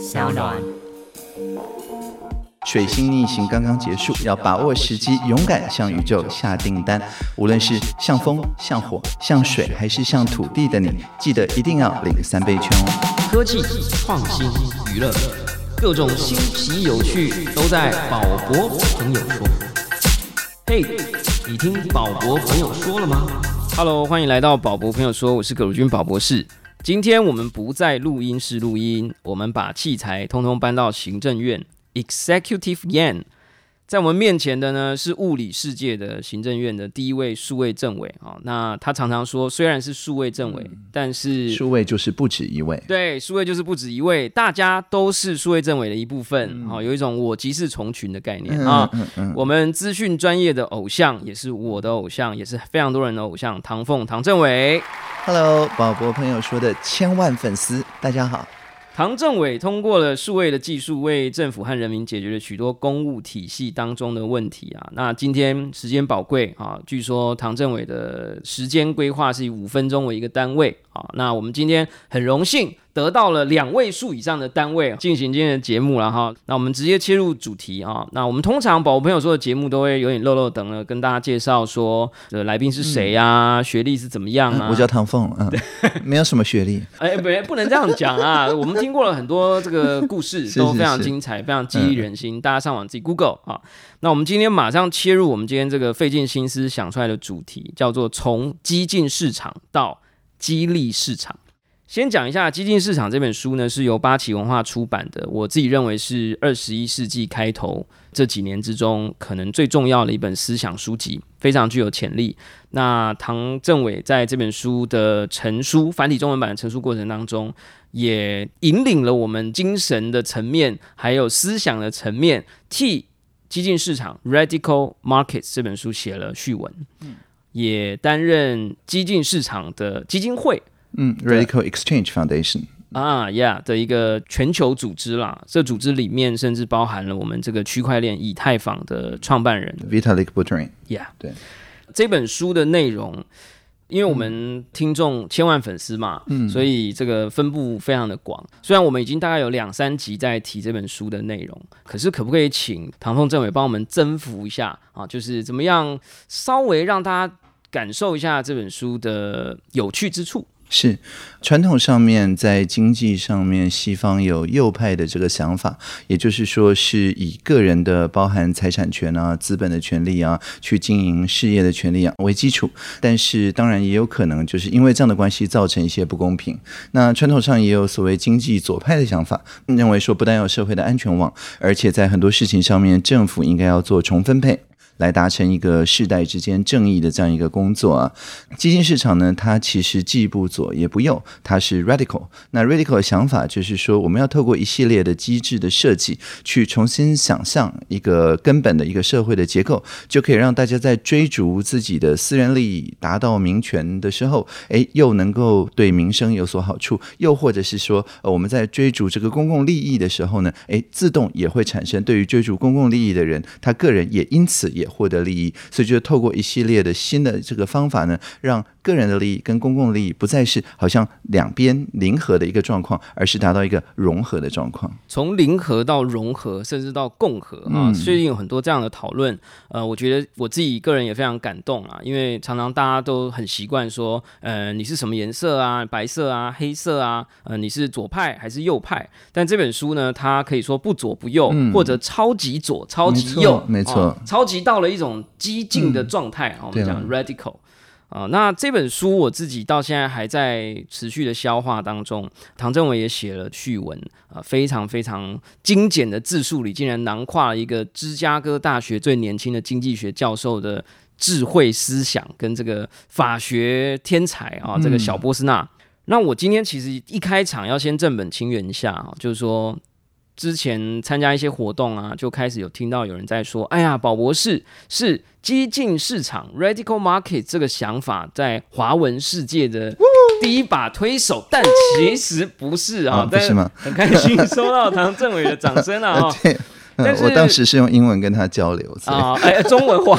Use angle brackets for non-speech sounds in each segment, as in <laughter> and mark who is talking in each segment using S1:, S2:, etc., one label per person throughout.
S1: 小暖。
S2: 水星逆行刚刚结束，要把握时机，勇敢向宇宙下订单。无论是像风、像火、像水，还是像土地的你，记得一定要领三倍券哦。
S3: 科技、创新、娱乐，各种新奇有趣都在宝博朋友说。嘿，你听宝博朋友说了吗？Hello，欢迎来到宝博朋友说，我是葛如君宝博士。今天我们不在录音室录音，我们把器材通通搬到行政院。Executive Yan，在我们面前的呢是物理世界的行政院的第一位数位政委啊。那他常常说，虽然是数位政委，但是
S2: 数位就是不止一位。
S3: 对，数位就是不止一位，大家都是数位政委的一部分啊。有一种我即是从群的概念啊。我们资讯专业的偶像，也是我的偶像，也是非常多人的偶像，唐凤唐政委。
S2: Hello，宝博朋友说的千万粉丝，大家好。
S3: 唐政委通过了数位的技术，为政府和人民解决了许多公务体系当中的问题啊。那今天时间宝贵啊，据说唐政委的时间规划是以五分钟为一个单位啊。那我们今天很荣幸。得到了两位数以上的单位进行今天的节目了哈，那我们直接切入主题啊。那我们通常宝宝朋友说的节目都会有点漏漏等了，跟大家介绍说呃来宾是谁呀，学历是怎么样啊？
S2: 我叫唐凤，嗯，没有什么学历。<laughs>
S3: 哎，不，不能这样讲啊。我们听过了很多这个故事，<laughs> 都非常精彩，非常激励人心。大家上网自己 Google 啊。那我们今天马上切入我们今天这个费尽心思想出来的主题，叫做从激进市场到激励市场。先讲一下《激进市场》这本书呢，是由八旗文化出版的。我自己认为是二十一世纪开头这几年之中，可能最重要的一本思想书籍，非常具有潜力。那唐政委在这本书的成书繁体中文版的成书过程当中，也引领了我们精神的层面，还有思想的层面，替《激进市场》（Radical Markets） 这本书写了序文，也担任激进市场的基金会。
S2: 嗯，Radical Exchange Foundation
S3: 啊，Yeah 的一个全球组织啦。这组织里面甚至包含了我们这个区块链以太坊的创办人
S2: Vitalik Buterin。
S3: Yeah，
S2: 对
S3: 这本书的内容，因为我们听众千万粉丝嘛，嗯，所以这个分布非常的广。虽然我们已经大概有两三集在提这本书的内容，可是可不可以请唐凤政委帮我们征服一下啊？就是怎么样稍微让大家感受一下这本书的有趣之处。
S2: 是传统上面在经济上面，西方有右派的这个想法，也就是说是以个人的包含财产权啊、资本的权利啊，去经营事业的权利啊为基础。但是当然也有可能就是因为这样的关系造成一些不公平。那传统上也有所谓经济左派的想法，认为说不但有社会的安全网，而且在很多事情上面政府应该要做重分配。来达成一个世代之间正义的这样一个工作啊，基金市场呢，它其实既不左也不右，它是 radical。那 radical 的想法就是说，我们要透过一系列的机制的设计，去重新想象一个根本的一个社会的结构，就可以让大家在追逐自己的私人利益、达到民权的时候，哎，又能够对民生有所好处；又或者是说，呃，我们在追逐这个公共利益的时候呢，哎，自动也会产生对于追逐公共利益的人，他个人也因此也。获得利益，所以就透过一系列的新的这个方法呢，让个人的利益跟公共利益不再是好像两边零和的一个状况，而是达到一个融合的状况。
S3: 从零和到融合，甚至到共和啊，最近有很多这样的讨论。呃，我觉得我自己个人也非常感动啊，因为常常大家都很习惯说，呃，你是什么颜色啊？白色啊？黑色啊？呃，你是左派还是右派？但这本书呢，它可以说不左不右，或者超级左、超级右，
S2: 没错，
S3: 超级到了一种激进的状态啊。我们讲 radical 啊。那这本书我自己到现在还在持续的消化当中。唐政伟也写了序文啊，非常非常精简的字数里，竟然囊括了一个芝加哥大学最年轻的经济学教授的智慧思想，跟这个法学天才啊，这个小波斯纳。那我今天其实一开场要先正本清源一下啊，就是说。之前参加一些活动啊，就开始有听到有人在说：“哎呀，宝博士是激进市场 （radical market） 这个想法在华文世界的第一把推手。”但其实不是啊，
S2: 但是吗？
S3: 很开心收到唐政委的掌声啊！
S2: 对，我当时是用英文跟他交流
S3: 啊，哎，中文化。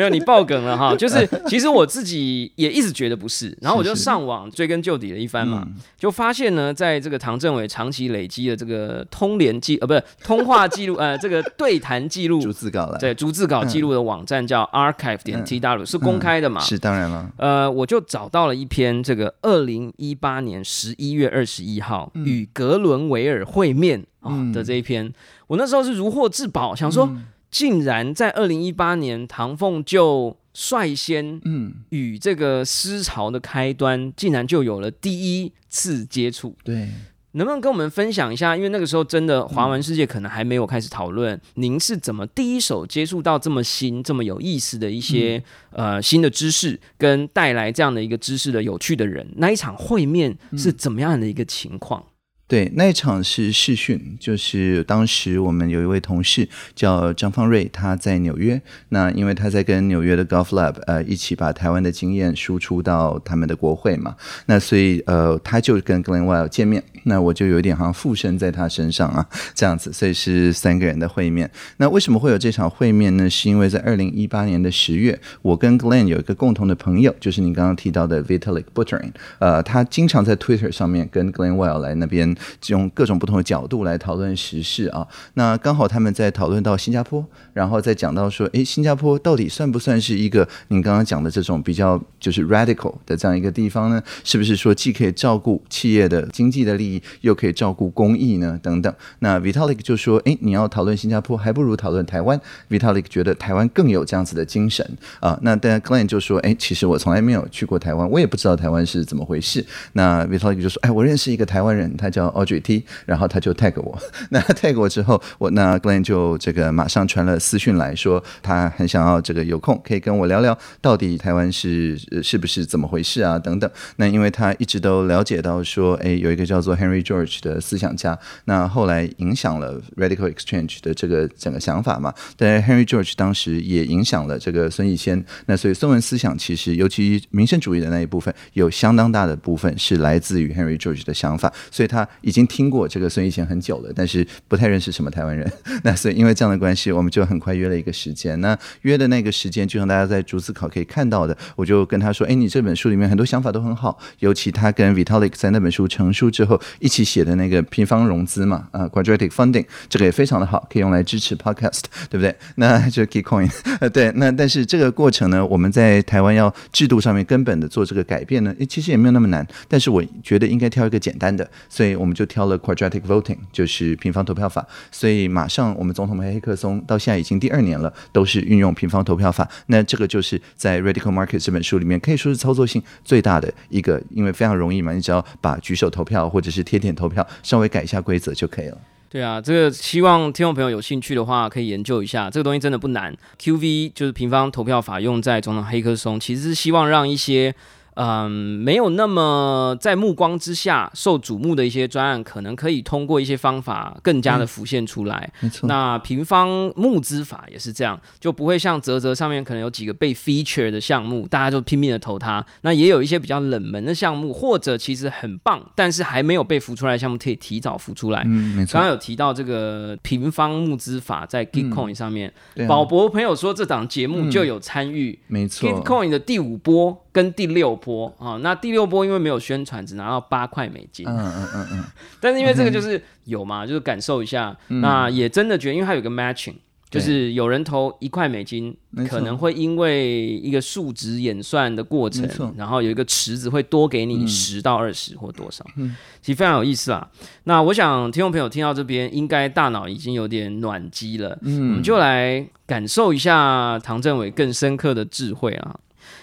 S3: 没有你爆梗了哈，<laughs> 就是其实我自己也一直觉得不是，然后我就上网追根究底了一番嘛，就发现呢，在这个唐政委长期累积的这个通联记呃不是通话记录呃这个对谈记录
S2: 逐字稿了，
S3: 对逐字稿记录的网站叫 archive 点 tw 是公开的嘛？
S2: 是当然了。
S3: 呃，我就找到了一篇这个二零一八年十一月二十一号与格伦维尔会面啊的这一篇，我那时候是如获至宝，想说。竟然在二零一八年，唐凤就率先嗯与这个思潮的开端，竟然就有了第一次接触。
S2: 对，
S3: 能不能跟我们分享一下？因为那个时候真的华文世界可能还没有开始讨论，您是怎么第一手接触到这么新、这么有意思的一些呃新的知识，跟带来这样的一个知识的有趣的人？那一场会面是怎么样的一个情况？
S2: 对，那一场是试训，就是当时我们有一位同事叫张方瑞，他在纽约。那因为他在跟纽约的 Golf Lab 呃一起把台湾的经验输出到他们的国会嘛，那所以呃他就跟 Glenn Weil 见面，那我就有一点好像附身在他身上啊，这样子，所以是三个人的会面。那为什么会有这场会面呢？是因为在二零一八年的十月，我跟 Glenn 有一个共同的朋友，就是您刚刚提到的 Vitalik Buterin，呃，他经常在 Twitter 上面跟 Glenn Weil 来那边。用各种不同的角度来讨论时事啊，那刚好他们在讨论到新加坡，然后再讲到说，诶，新加坡到底算不算是一个您刚刚讲的这种比较就是 radical 的这样一个地方呢？是不是说既可以照顾企业的经济的利益，又可以照顾公益呢？等等。那 Vitalik 就说，诶，你要讨论新加坡，还不如讨论台湾。Vitalik 觉得台湾更有这样子的精神啊。那但 Glenn 就说，诶，其实我从来没有去过台湾，我也不知道台湾是怎么回事。那 Vitalik 就说，哎，我认识一个台湾人，他叫 Audrey。T，然后他就 tag 我，<laughs> 那 tag 我之后，我那 Glenn 就这个马上传了私讯来说，他很想要这个有空可以跟我聊聊，到底台湾是是不是怎么回事啊等等。那因为他一直都了解到说，哎，有一个叫做 Henry George 的思想家，那后来影响了 Radical Exchange 的这个整个想法嘛。但 Henry George 当时也影响了这个孙逸仙，那所以孙文思想其实尤其民生主义的那一部分，有相当大的部分是来自于 Henry George 的想法，所以他已经。听过这个孙逸仙很久了，但是不太认识什么台湾人。<laughs> 那所以因为这样的关系，我们就很快约了一个时间。那约的那个时间，就像大家在逐字考可以看到的，我就跟他说：“哎，你这本书里面很多想法都很好，尤其他跟 Vitalik 在那本书成书之后一起写的那个平方融资嘛，啊，Quadratic Funding，这个也非常的好，可以用来支持 Podcast，对不对？那就 k e y Coin，对。<laughs> 那但是这个过程呢，我们在台湾要制度上面根本的做这个改变呢，其实也没有那么难。但是我觉得应该挑一个简单的，所以我们就挑。了 quadratic voting，就是平方投票法，所以马上我们总统梅黑客松到现在已经第二年了，都是运用平方投票法。那这个就是在 Radical Market 这本书里面可以说是操作性最大的一个，因为非常容易嘛，你只要把举手投票或者是贴点投票稍微改一下规则就可以了。
S3: 对啊，这个希望听众朋友有兴趣的话可以研究一下，这个东西真的不难。QV 就是平方投票法用在总统黑客松，其实是希望让一些。嗯，没有那么在目光之下受瞩目的一些专案，可能可以通过一些方法更加的浮现出来。
S2: 没错，
S3: 那平方募资法也是这样，就不会像泽泽上面可能有几个被 feature 的项目，大家就拼命的投它。那也有一些比较冷门的项目，或者其实很棒，但是还没有被浮出来的项目，可以提早浮出来。
S2: 嗯，没错。
S3: 刚刚有提到这个平方募资法在 Gitcoin 上面，宝博朋友说这档节目就有参与。
S2: 没错
S3: ，Gitcoin 的第五波。跟第六波啊，那第六波因为没有宣传，只拿到八块美金。
S2: 嗯嗯嗯嗯。<laughs>
S3: 但是因为这个就是有嘛，就是感受一下。那也真的觉得，因为它有个 matching，就是有人投一块美金，可能会因为一个数值演算的过程，然后有一个池子会多给你十到二十或多少。嗯，其实非常有意思啊。那我想听众朋友听到这边，应该大脑已经有点暖机了。嗯，我们就来感受一下唐政伟更深刻的智慧啊。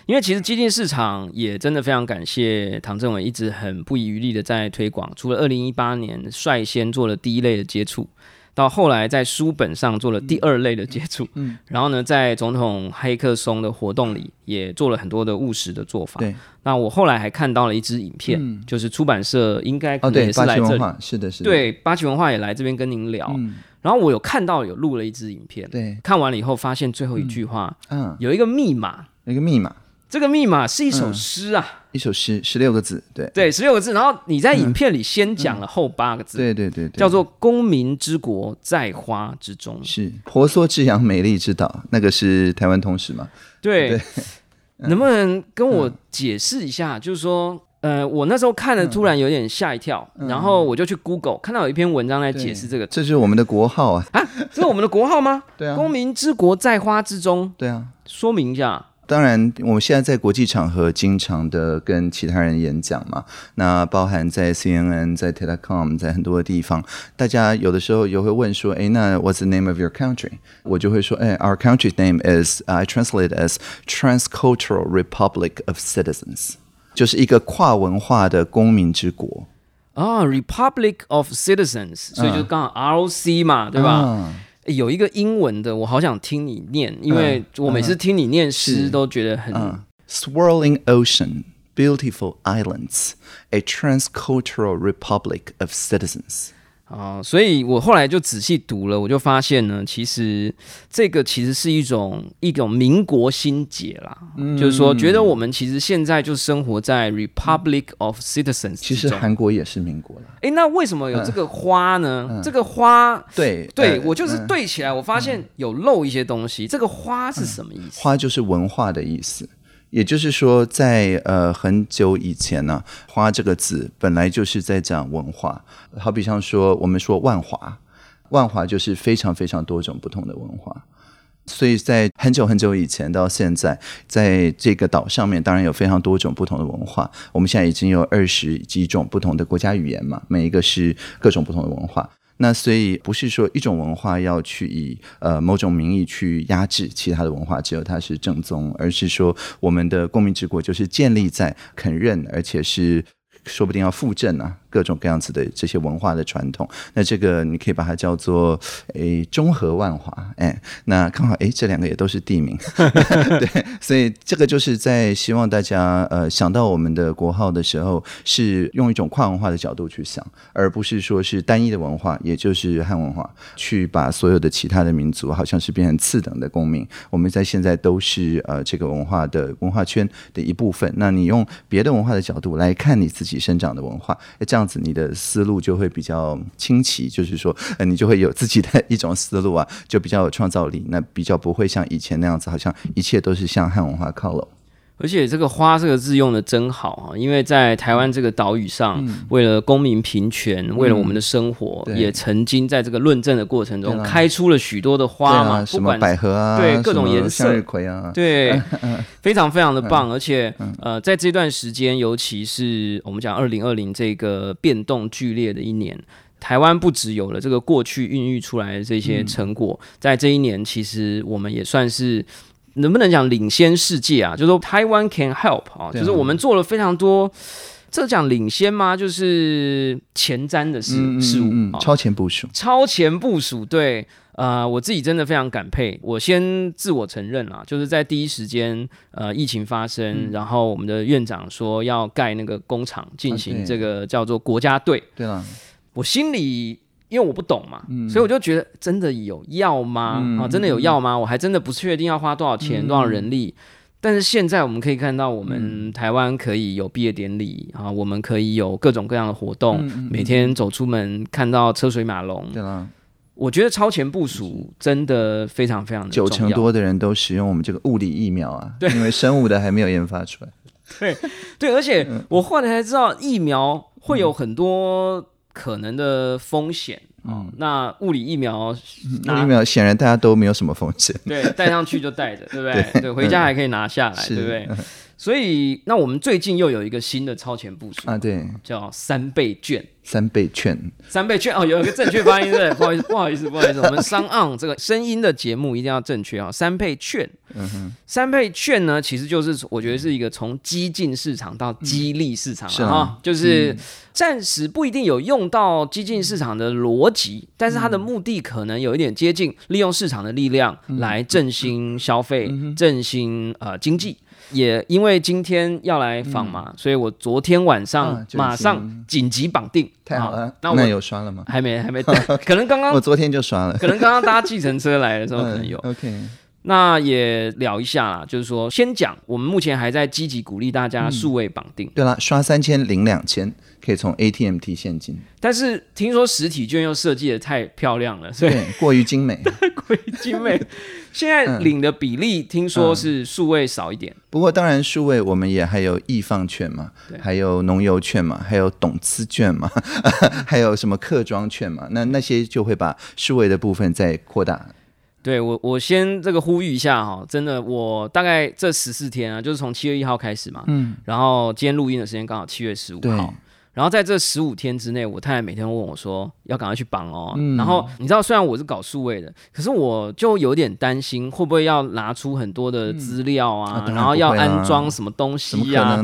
S3: 因为其实基金市场也真的非常感谢唐政委一直很不遗余力的在推广，除了二零一八年率先做了第一类的接触，到后来在书本上做了第二类的接触，嗯，<laughs> 然后呢，在总统黑客松的活动里也做了很多的务实的做法。
S2: 对，
S3: 那我后来还看到了一支影片，就是出版社应该
S2: 哦对，
S3: 是来这里，
S2: 是的，是
S3: 的，对，八旗文化也来这边跟您聊，然后我有看到有录了一支影片，
S2: 对，
S3: 看完了以后发现最后一句话，嗯，有一个密码，
S2: 一个密码。
S3: 这个密码是一首诗啊，
S2: 一首诗，十六个字，对
S3: 对，十六个字。然后你在影片里先讲了后八个字，
S2: 对对对，
S3: 叫做“公民之国在花之中”，
S2: 是婆娑之洋，美丽之岛，那个是台湾通史嘛？
S3: 对，<laughs> 能不能跟我解释一下？就是说。呃，我那时候看了，突然有点吓一跳，然后我就去 Google 看到有一篇文章在解释这个，
S2: 这是我们的国号啊！
S3: 啊，这是我们的国号吗？
S2: 对啊，
S3: 公民之国在花之中。
S2: 对啊，
S3: 说明一下。
S2: 当然，我们现在在国际场合经常的跟其他人演讲嘛，那包含在 CNN、在 Telecom、在很多的地方，大家有的时候也会问说：“哎，那 What's the name of your country？” 我就会说：“哎，Our country's name is I translate as Transcultural Republic of Citizens。”就是一个跨文化的公民之国
S3: 啊，Republic of Citizens，所以就刚好 ROC 嘛，对吧？有一个英文的，我好想听你念，因为我每次听你念诗都觉得很
S2: Swirling ocean, beautiful islands, a transcultural republic of citizens.
S3: 啊，所以我后来就仔细读了，我就发现呢，其实这个其实是一种一种民国心结啦，就是说，觉得我们其实现在就生活在 Republic of Citizens。
S2: 其实韩国也是民国了。
S3: 哎，那为什么有这个花呢？这个花，
S2: 对，
S3: 对我就是对起来，我发现有漏一些东西。这个花是什么意思？
S2: 花就是文化的意思。也就是说，在呃很久以前呢，“花”这个字本来就是在讲文化。好比像说，我们说万华，万华就是非常非常多种不同的文化。所以在很久很久以前到现在，在这个岛上面，当然有非常多种不同的文化。我们现在已经有二十几种不同的国家语言嘛，每一个是各种不同的文化。那所以不是说一种文化要去以呃某种名义去压制其他的文化，只有它是正宗，而是说我们的公民之国就是建立在肯认，而且是说不定要复正呢。各种各样子的这些文化的传统，那这个你可以把它叫做诶中和万华，哎，那刚好诶这两个也都是地名，<laughs> 对，所以这个就是在希望大家呃想到我们的国号的时候，是用一种跨文化的角度去想，而不是说是单一的文化，也就是汉文化，去把所有的其他的民族好像是变成次等的公民。我们在现在都是呃这个文化的文化圈的一部分。那你用别的文化的角度来看你自己生长的文化，这样。这样子你的思路就会比较清奇，就是说，你就会有自己的一种思路啊，就比较有创造力，那比较不会像以前那样子，好像一切都是向汉文化靠拢。
S3: 而且这个“花”这个字用的真好啊，因为在台湾这个岛屿上，为了公民平权，为了我们的生活，也曾经在这个论证的过程中开出了许多的花嘛，
S2: 不管百合啊，
S3: 对各种颜色，
S2: 向日葵啊，
S3: 对，<laughs> 非常非常的棒。而且呃，在这段时间，尤其是我们讲二零二零这个变动剧烈的一年，台湾不只有了这个过去孕育出来的这些成果，在这一年，其实我们也算是。能不能讲领先世界啊？就是说台湾 can help 啊，就是我们做了非常多，这讲领先吗？就是前瞻的事事物，
S2: 超前部署，
S3: 超前部署。对，呃，我自己真的非常感佩。我先自我承认啊，就是在第一时间，呃，疫情发生，然后我们的院长说要盖那个工厂，进行这个叫做国家队。
S2: 对了，
S3: 我心里。因为我不懂嘛，所以我就觉得真的有药吗？啊，真的有药吗？我还真的不确定要花多少钱、多少人力。但是现在我们可以看到，我们台湾可以有毕业典礼啊，我们可以有各种各样的活动，每天走出门看到车水马龙。
S2: 对啊，
S3: 我觉得超前部署真的非常非常的
S2: 九成多的人都使用我们这个物理疫苗啊，<laughs>
S3: 对，
S2: 因为生物的还没有研发出来。<laughs>
S3: 对对，而且我后来才知道，疫苗会有很多。可能的风险嗯，那物理疫苗，
S2: 物理疫苗显然大家都没有什么风险，
S3: 对，带上去就带着，对不对？<laughs> 对，回家还可以拿下来，对不对？所以，那我们最近又有一个新的超前部署
S2: 啊，对，
S3: 叫三倍券。
S2: 三倍券，
S3: 三倍券哦，有一个正确发音对，<laughs> 不好意思，不好意思，不好意思，我们商岸这个声音的节目一定要正确啊。三倍券，嗯哼，三倍券呢，其实就是我觉得是一个从激进市场到激励市场啊，就是暂时不一定有用到激进市场的逻辑，但是它的目的可能有一点接近，利用市场的力量来振兴消费，振兴呃经济。也因为今天要来访嘛，所以我昨天晚上马上紧急绑定。
S2: 太好了，那我有刷了吗？
S3: 还没，还没。<laughs> 可能刚刚
S2: 我昨天就刷了。
S3: 可能刚刚搭计程车来的时候 <laughs> 可能有。
S2: OK。
S3: 那也聊一下啦，就是说先讲，我们目前还在积极鼓励大家数位绑定。
S2: 对啦，刷三千领两千，可以从 ATM 提现金。
S3: 但是听说实体券又设计的太漂亮了，所以
S2: 过于精美，
S3: 过于精美。<laughs> <laughs> 现在领的比例听说是数位少一点。
S2: 不过当然数位我们也还有易放券嘛，还有农油券嘛，还有董资券嘛，<laughs> 还有什么客庄券嘛，那那些就会把数位的部分再扩大。
S3: 对我，我先这个呼吁一下哈，真的，我大概这十四天啊，就是从七月一号开始嘛，嗯，然后今天录音的时间刚好七月十五号，然后在这十五天之内，我太太每天问我说要赶快去绑哦，然后你知道，虽然我是搞数位的，可是我就有点担心会不会要拿出很多的资料啊，然后要安装什么东西
S2: 啊。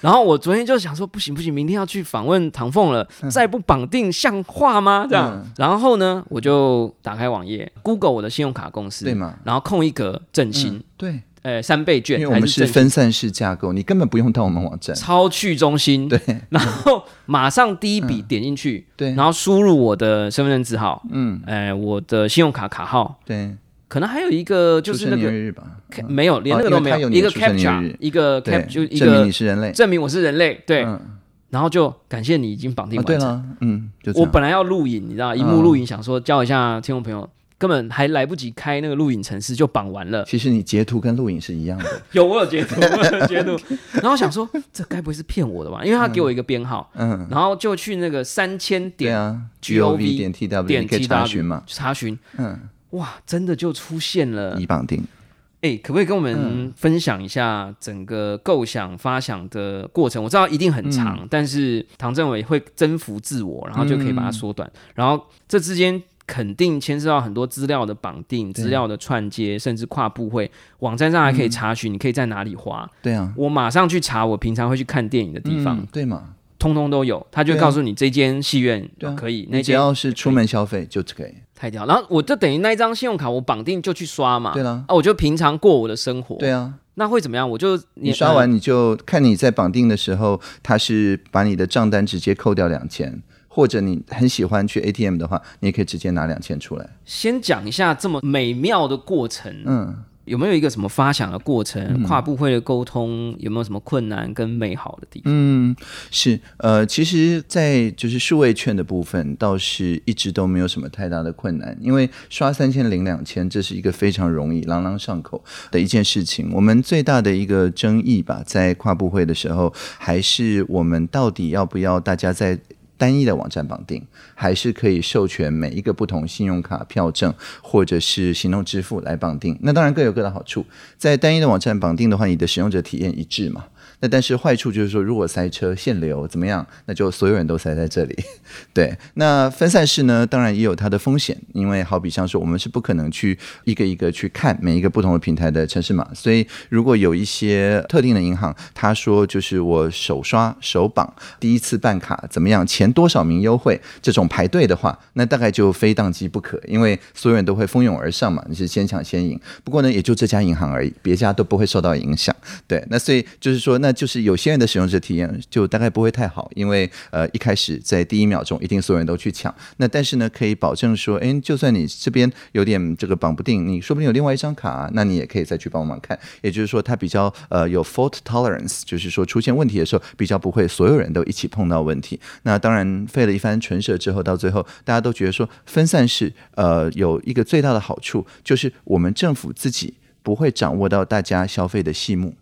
S3: 然后我昨天就想说，不行不行，明天要去访问唐凤了，再不绑定像话吗？这样，然后呢，我就打开网页，Google 我的信用卡公司，
S2: 对吗？
S3: 然后空一格振兴，
S2: 对，
S3: 呃，三倍券，
S2: 因为我们是分散式架构，你根本不用到我们网站，
S3: 超去中心，
S2: 对，
S3: 然后马上第一笔点进去，
S2: 对，
S3: 然后输入我的身份证字号，嗯，哎，我的信用卡卡号，
S2: 对。
S3: 可能还有一个就是那个没有，连那个都没
S2: 有，
S3: 一个 capture，一个 cap 就一个
S2: 证明你是人类，
S3: 证明我是人类，对。然后就感谢你已经绑定完成，
S2: 嗯，
S3: 我本来要录影，你知道，一幕录影，想说教一下听众朋友，根本还来不及开那个录影程式就绑完了。
S2: 其实你截图跟录影是一样的，<laughs>
S3: 有我有截图，<laughs> 我有截图。然后想说这该不会是骗我的吧？因为他给我一个编号，嗯，然后就去那个三千点
S2: gov 点 tw 点查询嘛，
S3: 查询，嗯。哇，真的就出现了
S2: 已绑定。
S3: 哎，可不可以跟我们分享一下整个构想发想的过程？我知道一定很长，但是唐政委会征服自我，然后就可以把它缩短。然后这之间肯定牵涉到很多资料的绑定、资料的串接，甚至跨部会网站上还可以查询，你可以在哪里花。
S2: 对啊，
S3: 我马上去查我平常会去看电影的地方，
S2: 对嘛？
S3: 通通都有，他就告诉你这间戏院可以，那
S2: 只要是出门消费就可以。
S3: 太屌！然后我就等于那一张信用卡我绑定就去刷嘛，
S2: 对了，
S3: 啊，我就平常过我的生活。
S2: 对啊，
S3: 那会怎么样？我就
S2: 你刷完你就看你在绑定的时候，他是把你的账单直接扣掉两千，或者你很喜欢去 ATM 的话，你也可以直接拿两千出来。
S3: 先讲一下这么美妙的过程，嗯。有没有一个什么发想的过程？跨部会的沟通有没有什么困难跟美好的地方？
S2: 嗯，是呃，其实，在就是数位券的部分，倒是一直都没有什么太大的困难，因为刷三千领两千，这是一个非常容易朗朗上口的一件事情。我们最大的一个争议吧，在跨部会的时候，还是我们到底要不要大家在。单一的网站绑定，还是可以授权每一个不同信用卡票证或者是行动支付来绑定。那当然各有各的好处。在单一的网站绑定的话，你的使用者体验一致嘛。那但是坏处就是说，如果塞车限流怎么样，那就所有人都塞在这里。<laughs> 对，那分散式呢，当然也有它的风险，因为好比像说，我们是不可能去一个一个去看每一个不同的平台的城市码，所以如果有一些特定的银行，他说就是我手刷手绑第一次办卡怎么样，前多少名优惠这种排队的话，那大概就非宕机不可，因为所有人都会蜂拥而上嘛，你是先抢先赢。不过呢，也就这家银行而已，别家都不会受到影响。对，那所以就是说那。就是有些人的使用者体验就大概不会太好，因为呃一开始在第一秒钟一定所有人都去抢。那但是呢，可以保证说，哎，就算你这边有点这个绑不定，你说不定有另外一张卡，那你也可以再去帮忙看。也就是说，它比较呃有 fault tolerance，就是说出现问题的时候比较不会所有人都一起碰到问题。那当然费了一番唇舌之后，到最后大家都觉得说分散式呃有一个最大的好处，就是我们政府自己不会掌握到大家消费的细目。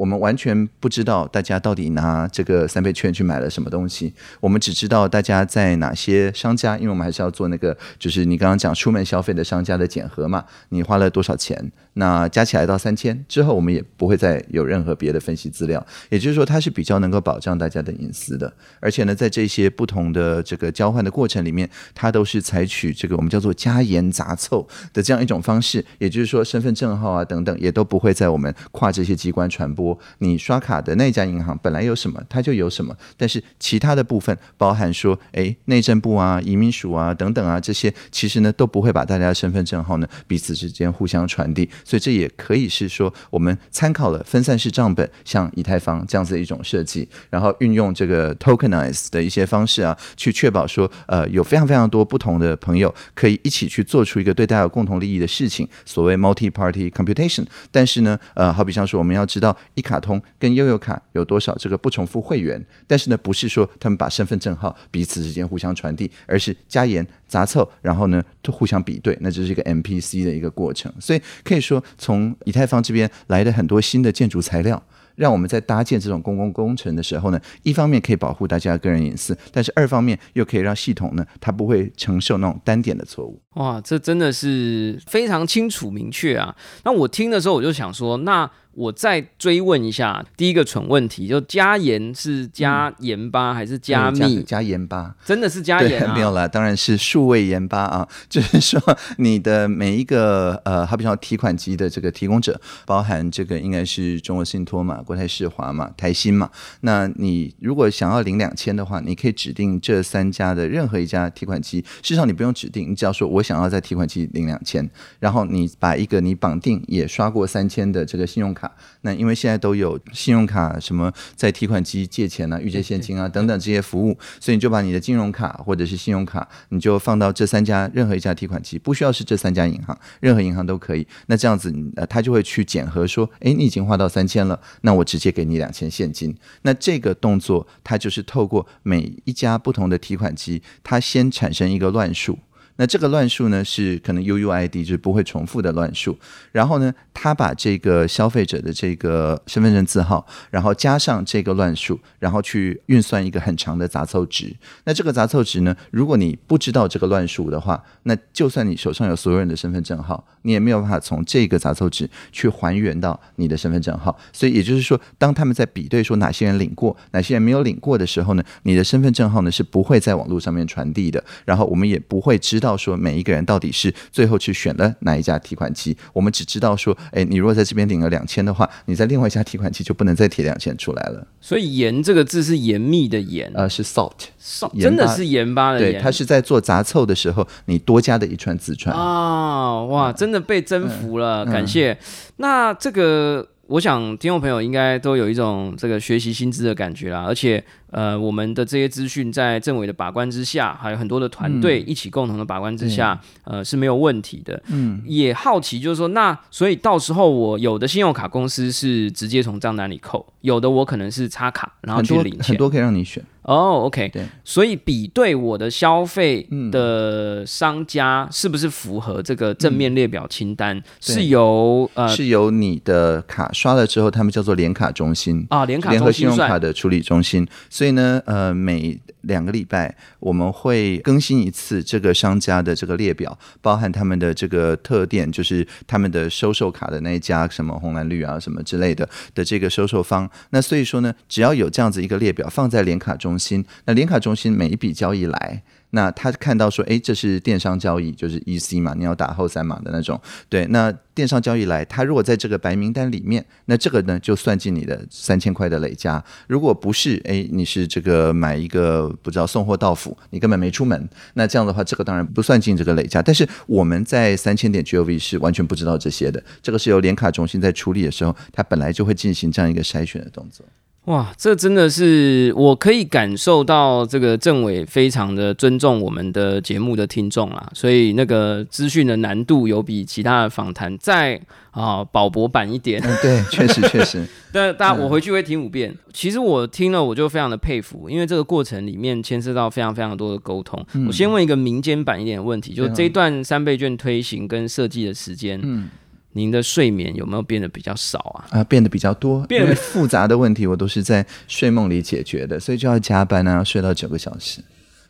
S2: 我们完全不知道大家到底拿这个三倍券去买了什么东西，我们只知道大家在哪些商家，因为我们还是要做那个，就是你刚刚讲出门消费的商家的检核嘛，你花了多少钱，那加起来到三千之后，我们也不会再有任何别的分析资料，也就是说，它是比较能够保障大家的隐私的，而且呢，在这些不同的这个交换的过程里面，它都是采取这个我们叫做加盐杂凑的这样一种方式，也就是说，身份证号啊等等，也都不会在我们跨这些机关传播。你刷卡的那家银行本来有什么，它就有什么，但是其他的部分，包含说，哎，内政部啊、移民署啊等等啊这些，其实呢都不会把大家的身份证号呢彼此之间互相传递，所以这也可以是说我们参考了分散式账本，像以太坊这样子的一种设计，然后运用这个 tokenize 的一些方式啊，去确保说，呃，有非常非常多不同的朋友可以一起去做出一个对大家有共同利益的事情，所谓 multi-party computation。但是呢，呃，好比像说，我们要知道一卡通跟悠游卡有多少这个不重复会员，但是呢，不是说他们把身份证号彼此之间互相传递，而是加盐杂凑，然后呢，都互相比对，那这是一个 MPC 的一个过程。所以可以说，从以太坊这边来的很多新的建筑材料。让我们在搭建这种公共工程的时候呢，一方面可以保护大家的个人隐私，但是二方面又可以让系统呢，它不会承受那种单点的错误。
S3: 哇，这真的是非常清楚明确啊！那我听的时候，我就想说，那。我再追问一下，第一个蠢问题，就加盐是加盐巴还是加密？
S2: 加盐巴，
S3: 真的是加盐？
S2: 没有啦，当然是数位盐巴啊。<laughs> 就是说，你的每一个呃，好比说提款机的这个提供者，包含这个应该是中国信托嘛、国泰世华嘛、台新嘛。那你如果想要领两千的话，你可以指定这三家的任何一家提款机。事实上，你不用指定，你只要说我想要在提款机领两千，然后你把一个你绑定也刷过三千的这个信用卡。卡，那因为现在都有信用卡，什么在提款机借钱啊、预借现金啊等等这些服务，所以你就把你的金融卡或者是信用卡，你就放到这三家任何一家提款机，不需要是这三家银行，任何银行都可以。那这样子，呃，他就会去检核说，哎，你已经花到三千了，那我直接给你两千现金。那这个动作，它就是透过每一家不同的提款机，它先产生一个乱数。那这个乱数呢，是可能 UUID 就是不会重复的乱数。然后呢，他把这个消费者的这个身份证字号，然后加上这个乱数，然后去运算一个很长的杂凑值。那这个杂凑值呢，如果你不知道这个乱数的话，那就算你手上有所有人的身份证号，你也没有办法从这个杂凑值去还原到你的身份证号。所以也就是说，当他们在比对说哪些人领过，哪些人没有领过的时候呢，你的身份证号呢是不会在网络上面传递的。然后我们也不会知道。说每一个人到底是最后去选了哪一家提款机？我们只知道说，哎，你如果在这边领了两千的话，你在另外一家提款机就不能再提两千出来了。
S3: 所以“盐”这个字是严密的“盐”，
S2: 呃，是 salt，salt，
S3: 真的是盐巴的“
S2: 盐”。它是在做杂凑的时候，你多加的一串字串
S3: 啊！哇，真的被征服了，感谢。那这个，我想听众朋友应该都有一种这个学习薪资的感觉啦，而且。呃，我们的这些资讯在政委的把关之下，还有很多的团队一起共同的把关之下，呃是没有问题的。嗯，也好奇就是说，那所以到时候我有的信用卡公司是直接从账单里扣，有的我可能是插卡然后去领钱，
S2: 很多可以让你选。
S3: 哦，OK，对，所以比对我的消费的商家是不是符合这个正面列表清单，是由呃
S2: 是由你的卡刷了之后，他们叫做联卡中心。
S3: 啊，联卡
S2: 联合信用卡的处理中心。所以呢，呃，每两个礼拜我们会更新一次这个商家的这个列表，包含他们的这个特店，就是他们的收售卡的那一家，什么红蓝绿啊，什么之类的的这个收售方。那所以说呢，只要有这样子一个列表放在联卡中心，那联卡中心每一笔交易来。那他看到说，哎，这是电商交易，就是 EC 嘛，你要打后三码的那种。对，那电商交易来，他如果在这个白名单里面，那这个呢就算进你的三千块的累加。如果不是，哎，你是这个买一个不知道送货到府，你根本没出门，那这样的话，这个当然不算进这个累加。但是我们在三千点 GOV 是完全不知道这些的，这个是由联卡中心在处理的时候，它本来就会进行这样一个筛选的动作。
S3: 哇，这真的是我可以感受到这个政委非常的尊重我们的节目的听众啊，所以那个资讯的难度有比其他的访谈再啊保博版一点。
S2: 嗯，对，确实 <laughs> 确实。
S3: 但大家我回去会听五遍。其实我听了我就非常的佩服，因为这个过程里面牵涉到非常非常多的沟通。我先问一个民间版一点的问题，就是这一段三倍券推行跟设计的时间，嗯。您的睡眠有没有变得比较少啊？
S2: 啊，变得比较多，因为复杂的问题我都是在睡梦里解决的，所以就要加班啊，睡到九个小时。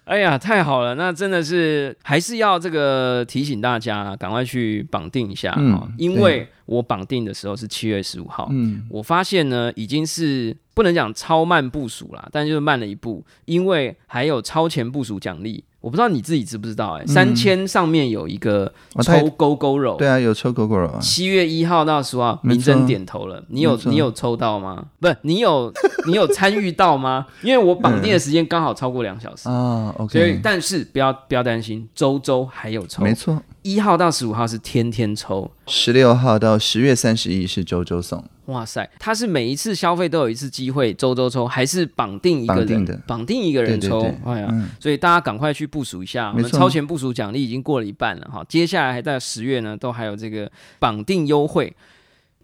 S3: 哎呀，太好了，那真的是还是要这个提醒大家，赶快去绑定一下啊，因为。我绑定的时候是七月十五号，嗯，我发现呢已经是不能讲超慢部署啦，但就是慢了一步，因为还有超前部署奖励。我不知道你自己知不知道，哎，三千上面有一个抽勾勾肉，
S2: 对啊，有抽勾勾肉啊。
S3: 七月一号到十号，明真点头了，你有你有抽到吗？不是，你有 <laughs> 你有参与到吗？因为我绑定的时间刚好超过两小时
S2: 啊，OK。
S3: 所以，但是不要不要担心，周周还有抽，
S2: 没错。
S3: 一号到十五号是天天抽，
S2: 十六号到十月三十一是周周送。
S3: 哇塞，他是每一次消费都有一次机会周周抽，还是绑定一个人？绑定一个人抽，哎呀，所以大家赶快去部署一下，我们超前部署奖励已经过了一半了哈，接下来还在十月呢，都还有这个绑定优惠。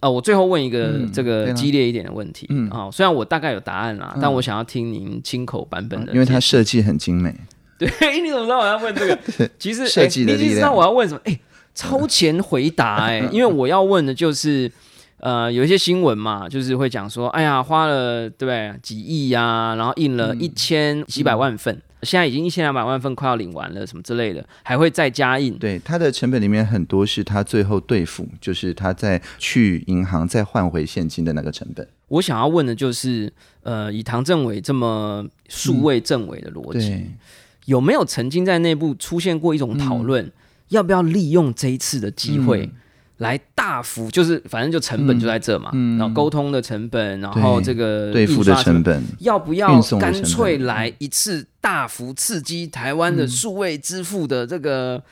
S3: 呃，我最后问一个这个激烈一点的问题啊，虽然我大概有答案啦，但我想要听您亲口版本的，
S2: 因为它设计很精美。<laughs>
S3: 对，你怎么知道我要问这个？<laughs> 其实
S2: 设计的
S3: 你知道我要问什么？哎，超前回答哎，因为我要问的就是，呃，有一些新闻嘛，就是会讲说，哎呀，花了对不对几亿呀，然后印了一千几百万份，现在已经一千两百万份快要领完了，什么之类的，还会再加印。
S2: 对，它的成本里面很多是他最后兑付，就是他在去银行再换回现金的那个成本。
S3: 我想要问的就是，呃，以唐政委这么数位政委的逻辑。有没有曾经在内部出现过一种讨论，要不要利用这一次的机会来大幅，就是反正就成本就在这嘛，然后沟通的成本，然后这个
S2: 对付的成本，
S3: 要不要干脆来一次大幅刺激台湾的数位支付的这个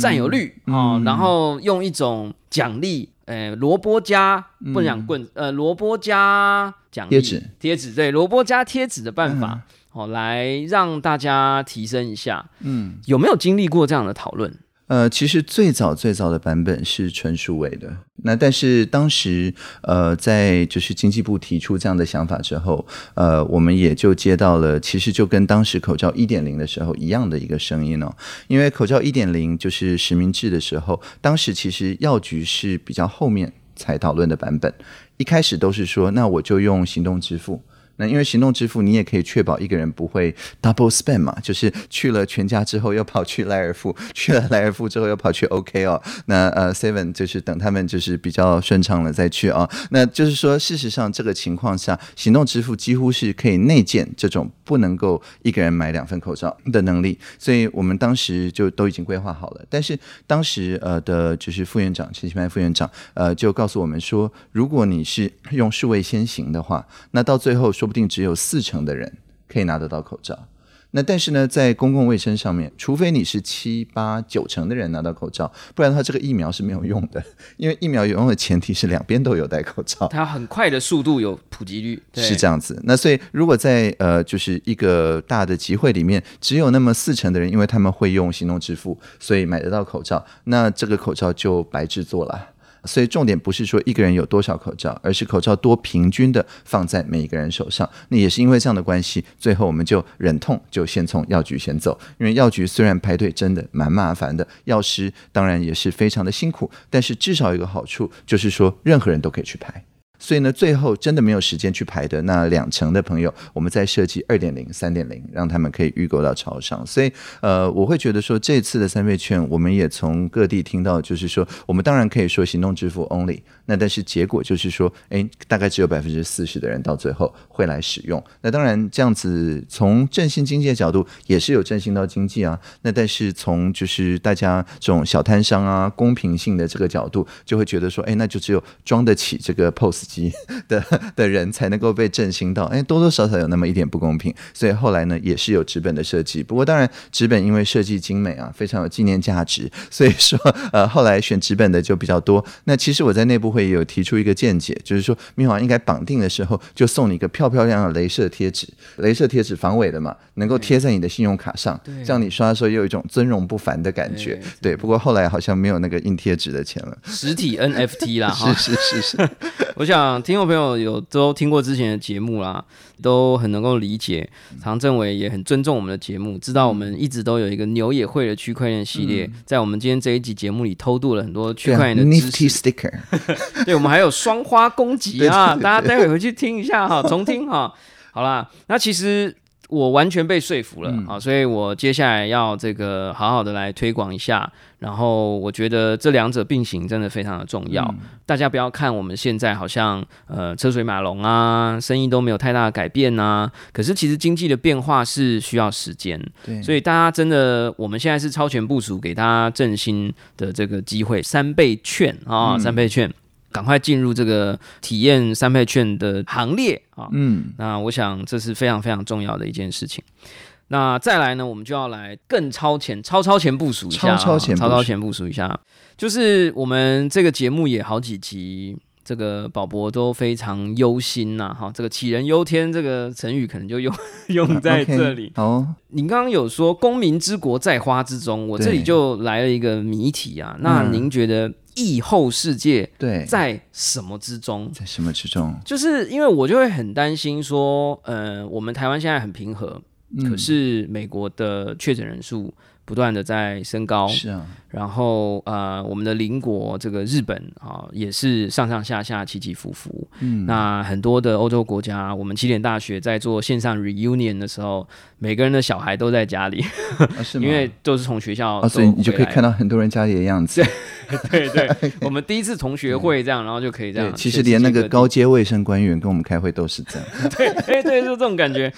S3: 占有率啊？然后用一种奖励，呃，萝卜加不讲棍，呃，萝卜加奖
S2: 贴纸，
S3: 贴纸对，萝卜加贴纸的办法。哦，来让大家提升一下。嗯，有没有经历过这样的讨论？
S2: 呃，其实最早最早的版本是纯数位的。那但是当时，呃，在就是经济部提出这样的想法之后，呃，我们也就接到了，其实就跟当时口罩一点零的时候一样的一个声音哦。因为口罩一点零就是实名制的时候，当时其实药局是比较后面才讨论的版本，一开始都是说，那我就用行动支付。那因为行动支付，你也可以确保一个人不会 double spend 嘛，就是去了全家之后又跑去莱尔富，去了莱尔富之后又跑去 OK 哦。那呃 Seven 就是等他们就是比较顺畅了再去啊。那就是说，事实上这个情况下，行动支付几乎是可以内建这种不能够一个人买两份口罩的能力，所以我们当时就都已经规划好了。但是当时呃的就是副院长陈其迈副院长呃就告诉我们说，如果你是用数位先行的话，那到最后说。说不定只有四成的人可以拿得到口罩，那但是呢，在公共卫生上面，除非你是七八九成的人拿到口罩，不然的话，这个疫苗是没有用的。因为疫苗有用的前提是两边都有戴口罩，<laughs>
S3: 它很快的速度有普及率，
S2: 是这样子。那所以如果在呃就是一个大的集会里面，只有那么四成的人，因为他们会用行动支付，所以买得到口罩，那这个口罩就白制作了。所以重点不是说一个人有多少口罩，而是口罩多平均的放在每一个人手上。那也是因为这样的关系，最后我们就忍痛就先从药局先走。因为药局虽然排队真的蛮麻烦的，药师当然也是非常的辛苦，但是至少有一个好处，就是说任何人都可以去排。所以呢，最后真的没有时间去排的那两成的朋友，我们再设计二点零、三点零，让他们可以预购到超商。所以，呃，我会觉得说，这次的三倍券，我们也从各地听到，就是说，我们当然可以说行动支付 only，那但是结果就是说，哎，大概只有百分之四十的人到最后会来使用。那当然，这样子从振兴经济的角度也是有振兴到经济啊。那但是从就是大家这种小摊商啊，公平性的这个角度，就会觉得说，哎，那就只有装得起这个 POS。机的的人才能够被振兴到，哎，多多少少有那么一点不公平，所以后来呢也是有纸本的设计。不过当然纸本因为设计精美啊，非常有纪念价值，所以说呃后来选纸本的就比较多。那其实我在内部会也有提出一个见解，就是说明华应该绑定的时候就送你一个漂漂亮亮的镭射贴纸，镭射贴纸防伪的嘛，能够贴在你的信用卡上，这样你刷的时候又有一种尊荣不凡的感觉。对，不过后来好像没有那个印贴纸的钱了，
S3: 实体 NFT 啦，<laughs>
S2: 是是是是，<laughs>
S3: 我想。听众朋友有都听过之前的节目啦，都很能够理解。唐政委也很尊重我们的节目，知道我们一直都有一个牛也会的区块链系列，在我们今天这一集节目里偷渡了很多区块链的知识。
S2: sticker，<laughs>
S3: 对，我们还有双花攻击啊！大家待会回去听一下哈，<laughs> 重听哈。好啦，那其实我完全被说服了啊，所以我接下来要这个好好的来推广一下。然后我觉得这两者并行真的非常的重要。大家不要看我们现在好像呃车水马龙啊，生意都没有太大的改变啊。可是其实经济的变化是需要时间，
S2: 对。
S3: 所以大家真的，我们现在是超前部署，给大家振兴的这个机会，三倍券啊，三倍券。赶快进入这个体验三倍券的行列啊！嗯，那我想这是非常非常重要的一件事情。那再来呢，我们就要来更超前、超超前部署一下，
S2: 超超前、
S3: 超超前部署一下。就是我们这个节目也好几集，这个宝博都非常忧心呐。哈，这个杞人忧天这个成语可能就用 <laughs> 用在这里。
S2: 哦，
S3: 您刚刚有说“公民之国在花之中”，我这里就来了一个谜题啊。那您觉得？疫后世界
S2: 对
S3: 在什么之中？
S2: 在什么之中？
S3: 就是因为我就会很担心说，呃，我们台湾现在很平和，可是美国的确诊人数。不断的在升高，
S2: 是啊，
S3: 然后呃，我们的邻国这个日本啊，也是上上下下起起伏伏。嗯，那很多的欧洲国家，我们起点大学在做线上 reunion 的时候，每个人的小孩都在家里，因为都是从学校，
S2: 所以你就可以看到很多人家里的样子。
S3: 对 <laughs> 对，<laughs> 我们第一次同学会这样，然后就可以这样。
S2: 其实连那个高阶卫生官员跟我们开会都是这样。<laughs>
S3: 对，哎，对，就这种感觉。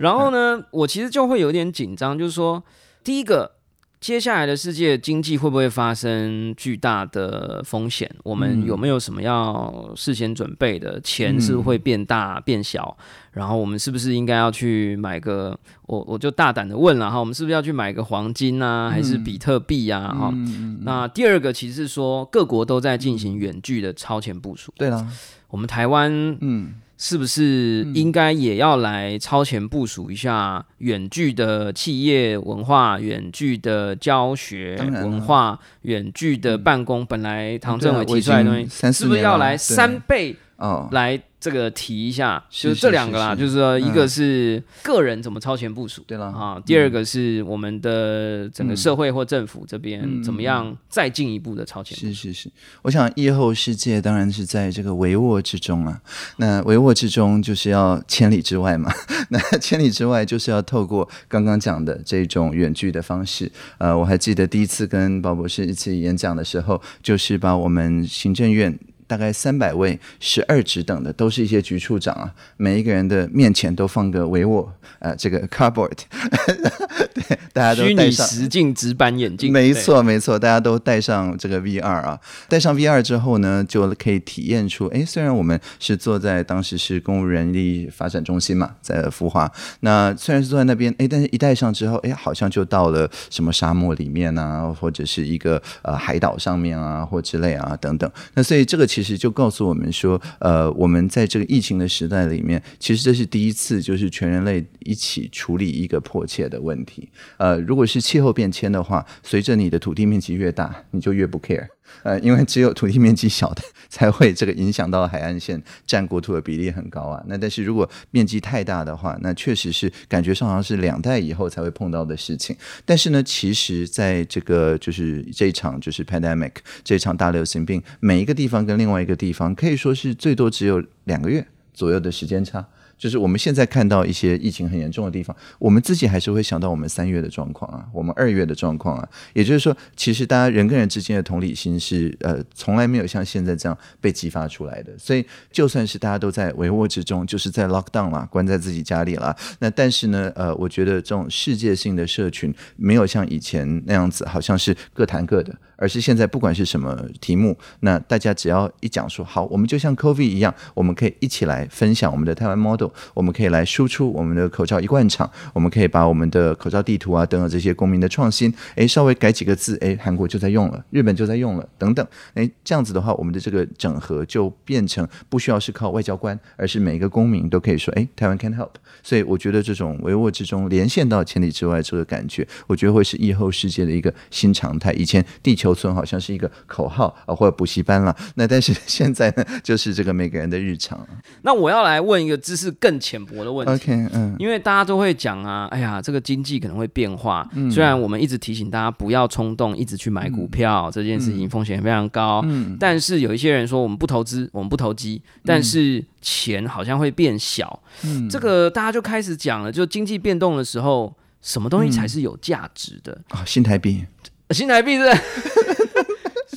S3: 然后呢，我其实就会有点紧张，就是说。第一个，接下来的世界经济会不会发生巨大的风险？我们有没有什么要事先准备的？钱是会变大变小？然后我们是不是应该要去买个？我我就大胆的问了哈，我们是不是要去买个黄金啊，还是比特币啊？哈，那第二个其实是说各国都在进行远距的超前部署。
S2: 对了，
S3: 我们台湾嗯。是不是应该也要来超前部署一下远距的企业文化、远距的教学文化、远距的办公？本来唐政委提出来的东西，是不是要来三倍？哦，来。这个提一下，就是这两个啦，就是说，一个是个人怎么超前部署，
S2: 对了
S3: 啊，第二个是我们的整个社会或政府这边怎么样再进一步的超前。
S2: 是是是，我想疫后世界当然是在这个帷幄之中啊，那帷幄之中就是要千里之外嘛，<laughs> 那千里之外就是要透过刚刚讲的这种远距的方式。呃，我还记得第一次跟鲍博士一起演讲的时候，就是把我们行政院。大概三百位十二职等的，都是一些局处长啊，每一个人的面前都放个维沃，呃，这个 cardboard，<laughs> 对，大家都戴上
S3: 实境直板眼镜，
S2: 没错没错，大家都戴上这个 VR 啊，戴上 VR 之后呢，就可以体验出，哎，虽然我们是坐在当时是公务人力发展中心嘛，在福华，那虽然是坐在那边，哎，但是一戴上之后，哎，好像就到了什么沙漠里面啊，或者是一个呃海岛上面啊，或之类啊等等，那所以这个其实。其实就告诉我们说，呃，我们在这个疫情的时代里面，其实这是第一次，就是全人类一起处理一个迫切的问题。呃，如果是气候变迁的话，随着你的土地面积越大，你就越不 care。呃，因为只有土地面积小的才会这个影响到海岸线占国土的比例很高啊。那但是如果面积太大的话，那确实是感觉上好像是两代以后才会碰到的事情。但是呢，其实在这个就是这一场就是 pandemic 这场大流行病，每一个地方跟另外一个地方可以说是最多只有两个月左右的时间差。就是我们现在看到一些疫情很严重的地方，我们自己还是会想到我们三月的状况啊，我们二月的状况啊。也就是说，其实大家人跟人之间的同理心是呃，从来没有像现在这样被激发出来的。所以，就算是大家都在帷幄之中，就是在 lock down 嘛，关在自己家里了。那但是呢，呃，我觉得这种世界性的社群没有像以前那样子，好像是各谈各的。而是现在不管是什么题目，那大家只要一讲说好，我们就像 COVID 一样，我们可以一起来分享我们的台湾 model，我们可以来输出我们的口罩一贯厂，我们可以把我们的口罩地图啊等等这些公民的创新，哎，稍微改几个字，哎，韩国就在用了，日本就在用了，等等，哎，这样子的话，我们的这个整合就变成不需要是靠外交官，而是每一个公民都可以说，哎，台湾 can help。所以我觉得这种帷幄之中连线到千里之外这个感觉，我觉得会是以后世界的一个新常态。以前地球村好像是一个口号啊，或者补习班了。那但是现在呢，就是这个每个人的日常。
S3: 那我要来问一个知识更浅薄的问题。
S2: OK，嗯，
S3: 因为大家都会讲啊，哎呀，这个经济可能会变化。虽然我们一直提醒大家不要冲动，一直去买股票，这件事情风险非常高。嗯，但是有一些人说我们不投资，我们不投机，但是钱好像会变小。嗯，这个大家就开始讲了，就经济变动的时候，什么东西才是有价值的
S2: 啊？新台币，
S3: 新台币是。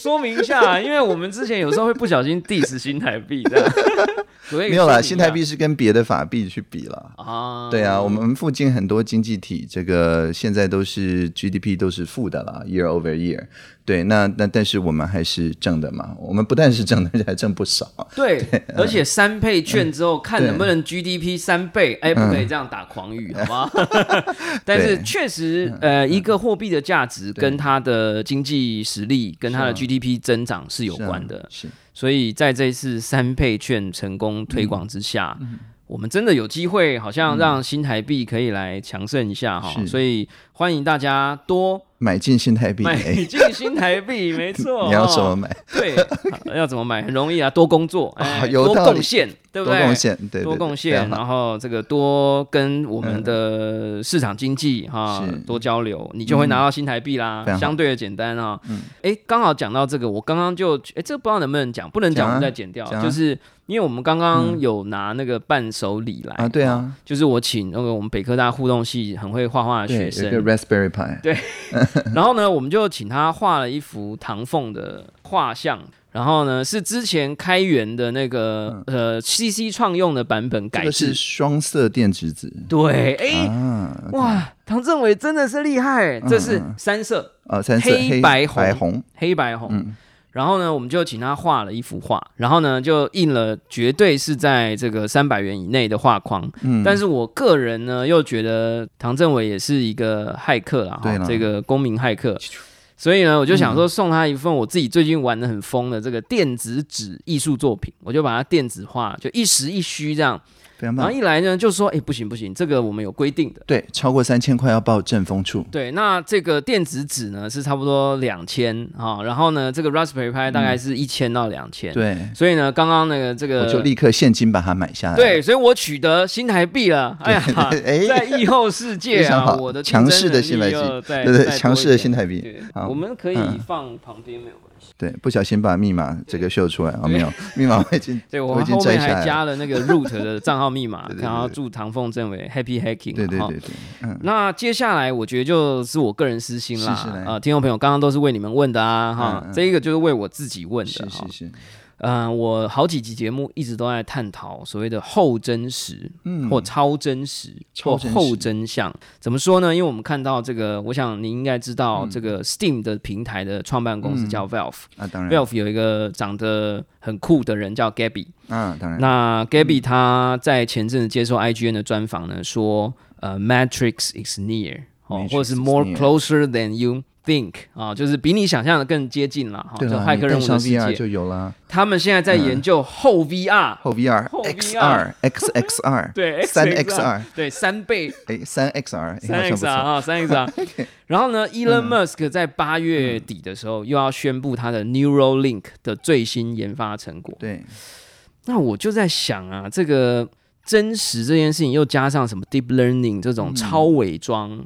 S3: 说明一下，<laughs> 因为我们之前有时候会不小心 diss 新台币的，<laughs>
S2: 没有啦，新台币是跟别的法币去比了啊。对啊，我们附近很多经济体，这个现在都是 GDP 都是负的了，year over year。对，那那但是我们还是挣的嘛，我们不但是挣的，而且还挣不少。<laughs>
S3: 对，而且三倍券之后，看能不能 GDP 三倍，哎，不可以这样打狂语，<laughs> 好吗？<laughs> 但是确实，呃，一个货币的价值跟它的经济实力跟它的 GDP 增长是有关的。是，所以在这次三倍券成功推广之下。我们真的有机会，好像让新台币可以来强盛一下哈，所以欢迎大家多
S2: 买进新台币，
S3: 买进新台币，<laughs> 没错。
S2: 你要怎么买？
S3: 对，<laughs> 要怎么买？很容易啊，多工作，多贡献，对不对？
S2: 多贡献，对，
S3: 多贡献，然后这个多跟我们的市场经济哈多交流，你就会拿到新台币啦，相对的简单啊。哎，刚好讲到这个，我刚刚就哎，这个不知道能不能讲，不能讲，我们再剪掉，就是。因为我们刚刚有拿那个伴手礼来
S2: 啊，对啊，
S3: 就是我请那个我们北科大互动系很会画画的学生，
S2: 一个 Raspberry Pi，
S3: 对，<laughs> 然后呢，我们就请他画了一幅唐凤的画像，然后呢是之前开源的那个呃 CC 创用的版本改
S2: 是双色电子纸，
S3: 对，哎，哇，唐政伟真的是厉害，这是三色
S2: 啊，三色
S3: 黑白
S2: 红，
S3: 黑白红。然后呢，我们就请他画了一幅画，然后呢，就印了，绝对是在这个三百元以内的画框。嗯，但是我个人呢，又觉得唐政伟也是一个骇客啦，哈，这个公民骇客，所以呢，我就想说送他一份我自己最近玩的很疯的这个电子纸艺术作品，我就把它电子化，就一实一虚这样。然后一来呢，就说：“哎，不行不行，这个我们有规定的，
S2: 对，超过三千块要报正风处。
S3: 对，那这个电子纸呢是差不多两千啊，然后呢，这个 Raspberry Pi 大概是一千到两千。
S2: 对，
S3: 所以呢，刚刚那个这个
S2: 我就立刻现金把它买下来。
S3: 对，所以我取得新台币了。哎呀，在疫后世界啊，我的
S2: 强势的新台币，对对，强势的新台币。
S3: 我们可以放旁边没有？
S2: 对，不小心把密码这个秀出来啊，没有密码我已经
S3: 对我后面还加了那个 root 的账号密码，然后祝唐凤政委 happy hacking。
S2: 对对对对，
S3: 嗯，那接下来我觉得就是我个人私心啦，啊，听众朋友刚刚都是为你们问的啊，哈，这一个就是为我自己问的，是是是。嗯，我好几集节目一直都在探讨所谓的后真实，嗯，或超真实，或后真相。怎么说呢？因为我们看到这个，我想你应该知道，这个 Steam 的平台的创办公司叫 Valve
S2: 啊，当然
S3: ，Valve 有一个长得很酷的人叫 Gabby
S2: 啊，当然。
S3: 那 Gabby 他在前阵子接受 IGN 的专访呢，说呃，Matrix is near，哦，或者是 more closer than you。Think 啊，就是比你想象的更接近了哈。
S2: 就
S3: 骇客任务的世界
S2: 就有了。
S3: 他们现在在研究后 VR，
S2: 后 VR，XR，XXR，<laughs>
S3: 对，
S2: 三 XR，
S3: 对，三倍，
S2: 哎，三 XR，
S3: 三 XR 啊，三 XR。<laughs> 然后呢，Elon Musk 在八月底的时候又要宣布他的 Neuralink 的最新研发成果。
S2: 对。
S3: 那我就在想啊，这个真实这件事情又加上什么 Deep Learning 这种超伪装。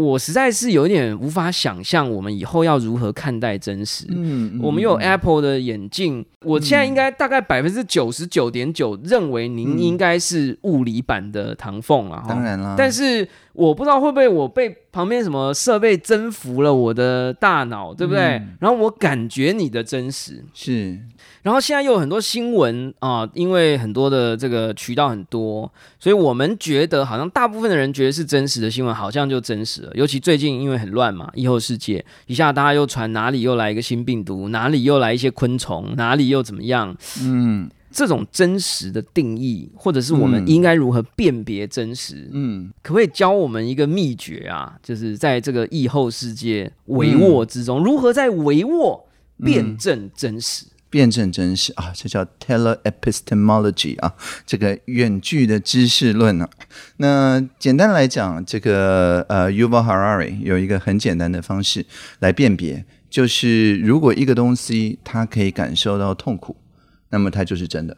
S3: 我实在是有点无法想象，我们以后要如何看待真实。嗯，我们有 Apple 的眼镜，我现在应该大概百分之九十九点九认为您应该是物理版的唐凤了。
S2: 当然了，
S3: 但是我不知道会不会我被旁边什么设备征服了我的大脑，对不对？然后我感觉你的真实
S2: 是。
S3: 然后现在又有很多新闻啊，因为很多的这个渠道很多，所以我们觉得好像大部分的人觉得是真实的新闻，好像就真实了。尤其最近因为很乱嘛，以后世界一下大家又传哪里又来一个新病毒，哪里又来一些昆虫，哪里又怎么样？嗯，这种真实的定义，或者是我们应该如何辨别真实？嗯，可不可以教我们一个秘诀啊？就是在这个疫后世界帷幄之中，如何在帷幄辩证真实？
S2: 辩证真实啊，这叫 teleepistemology 啊，这个远距的知识论啊。那简单来讲，这个呃，Yuval Harari 有一个很简单的方式来辨别，就是如果一个东西它可以感受到痛苦，那么它就是真的，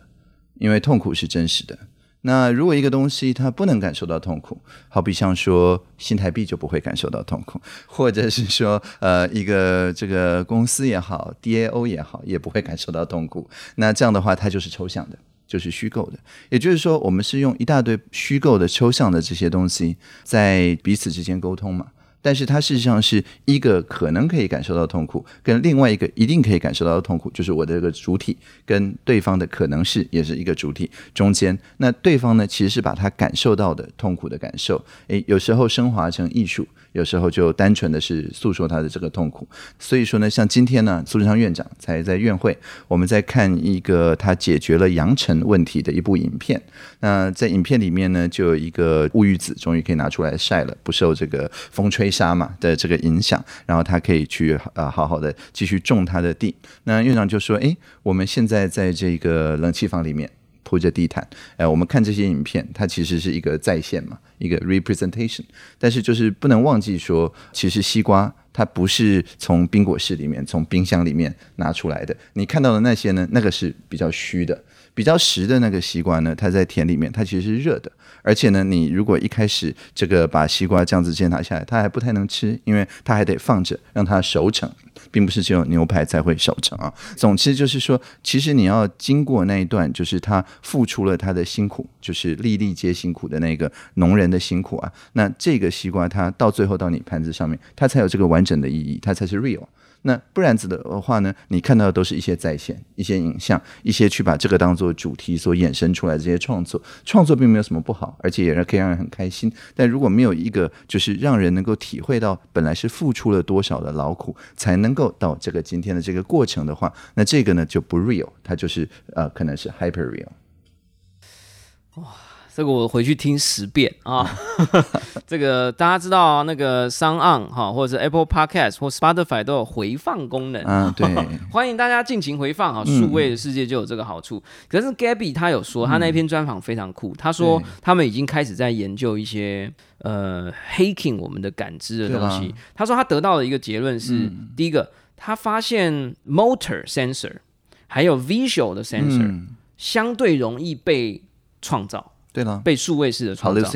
S2: 因为痛苦是真实的。那如果一个东西它不能感受到痛苦，好比像说新台币就不会感受到痛苦，或者是说呃一个这个公司也好，DAO 也好，也不会感受到痛苦。那这样的话，它就是抽象的，就是虚构的。也就是说，我们是用一大堆虚构的、抽象的这些东西在彼此之间沟通嘛。但是它事实上是一个可能可以感受到痛苦，跟另外一个一定可以感受到的痛苦，就是我的这个主体跟对方的可能是也是一个主体中间。那对方呢，其实是把他感受到的痛苦的感受，诶，有时候升华成艺术。有时候就单纯的是诉说他的这个痛苦，所以说呢，像今天呢，苏贞昌院长才在院会，我们在看一个他解决了扬尘问题的一部影片。那在影片里面呢，就有一个乌鱼子终于可以拿出来晒了，不受这个风吹沙嘛的这个影响，然后他可以去呃好好的继续种他的地。那院长就说：“哎，我们现在在这个冷气房里面。”铺着地毯，哎，我们看这些影片，它其实是一个再现嘛，一个 representation。但是就是不能忘记说，其实西瓜它不是从冰果室里面、从冰箱里面拿出来的。你看到的那些呢，那个是比较虚的，比较实的那个西瓜呢，它在田里面，它其实是热的。而且呢，你如果一开始这个把西瓜这样子先拿下来，它还不太能吃，因为它还得放着让它熟成。并不是只有牛排才会熟成啊。总之就是说，其实你要经过那一段，就是他付出了他的辛苦，就是粒粒皆辛苦的那个农人的辛苦啊。那这个西瓜，它到最后到你盘子上面，它才有这个完整的意义，它才是 real。那不然子的话呢？你看到的都是一些在线、一些影像、一些去把这个当做主题所衍生出来的这些创作。创作并没有什么不好，而且也是可以让人很开心。但如果没有一个就是让人能够体会到本来是付出了多少的劳苦，才能够到这个今天的这个过程的话，那这个呢就不 real，它就是呃可能是 hyper real。
S3: 哇。这个我回去听十遍啊！<laughs> 这个大家知道那个 Sound On 哈，或者是 Apple Podcast 或 Spotify 都有回放功能
S2: 啊。对，<laughs>
S3: 欢迎大家尽情回放啊！数位的世界就有这个好处。可是 Gabby 他有说，他那篇专访非常酷。他说他们已经开始在研究一些呃 hacking 我们的感知的东西。他说他得到的一个结论是：第一个，他发现 motor sensor 还有 visual 的 sensor 相对容易被创造。
S2: 对了，
S3: 被数位式的创造，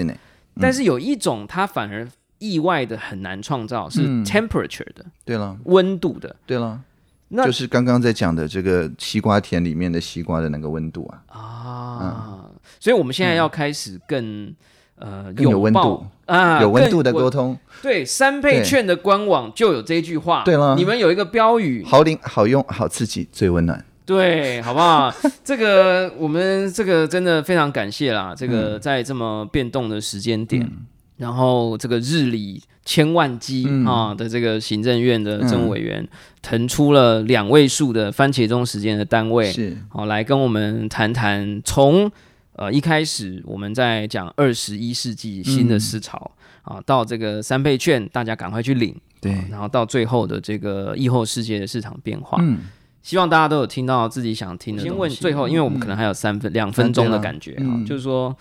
S3: 但是有一种它反而意外的很难创造，是 temperature 的，
S2: 对了，
S3: 温度的，
S2: 对了，那就是刚刚在讲的这个西瓜田里面的西瓜的那个温度啊。
S3: 啊，所以我们现在要开始更呃
S2: 有温度。
S3: 啊
S2: 有温度的沟通，
S3: 对，三倍券的官网就有这句话，
S2: 对了，
S3: 你们有一个标语，
S2: 好灵好用好刺激最温暖。
S3: 对，好不好？这个我们这个真的非常感谢啦。这个在这么变动的时间点，然后这个日理千万机啊的这个行政院的政务委员腾出了两位数的番茄钟时间的单位，
S2: 是
S3: 好来跟我们谈谈。从呃一开始我们在讲二十一世纪新的思潮啊，到这个三倍券，大家赶快去领，
S2: 对，
S3: 然后到最后的这个疫后世界的市场变化，嗯。希望大家都有听到自己想听的先问最后，因为我们可能还有三分两分钟的感觉哈，就是说，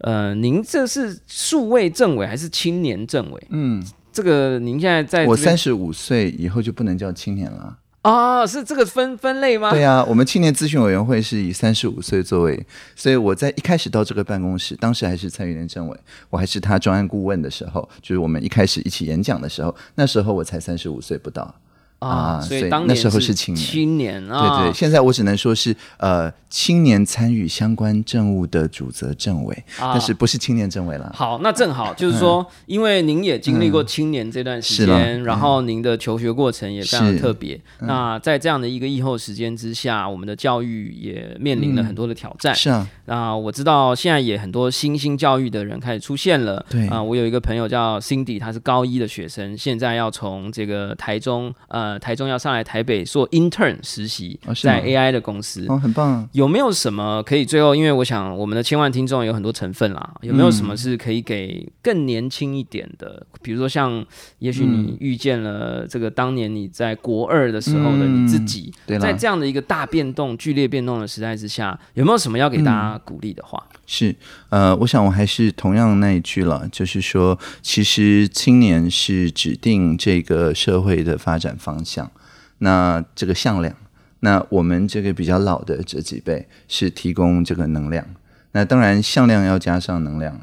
S3: 呃，您这是数位政委还是青年政委？嗯，这个您现在在
S2: 我三十五岁以后就不能叫青年了
S3: 啊？是这个分分类吗？
S2: 对啊，我们青年咨询委员会是以三十五岁作为，所以我在一开始到这个办公室，当时还是蔡玉莲政委，我还是他专案顾问的时候，就是我们一开始一起演讲的时候，那时候我才三十五岁不到。
S3: 啊，所以当
S2: 那时候
S3: 是
S2: 青年，
S3: 青年啊，
S2: 对对，现在我只能说是呃，青年参与相关政务的主责政委，但是不是青年政委了。
S3: 好，那正好就是说，因为您也经历过青年这段时间，然后您的求学过程也非常特别。那在这样的一个疫后时间之下，我们的教育也面临了很多的挑战。
S2: 是啊，
S3: 那我知道现在也很多新兴教育的人开始出现了。
S2: 对
S3: 啊，我有一个朋友叫 Cindy，他是高一的学生，现在要从这个台中呃。呃，台中要上来台北做 intern 实习，在 AI 的公司
S2: 哦，很棒。
S3: 有没有什么可以最后？因为我想我们的千万听众有很多成分啦，有没有什么是可以给更年轻一点的？比如说像，也许你遇见了这个当年你在国二的时候的你自己，在这样的一个大变动、剧烈变动的时代之下，有没有什么要给大家鼓励的话？
S2: 是，呃，我想我还是同样那一句了，就是说，其实青年是指定这个社会的发展方向，那这个向量，那我们这个比较老的这几辈是提供这个能量。那当然向量要加上能量，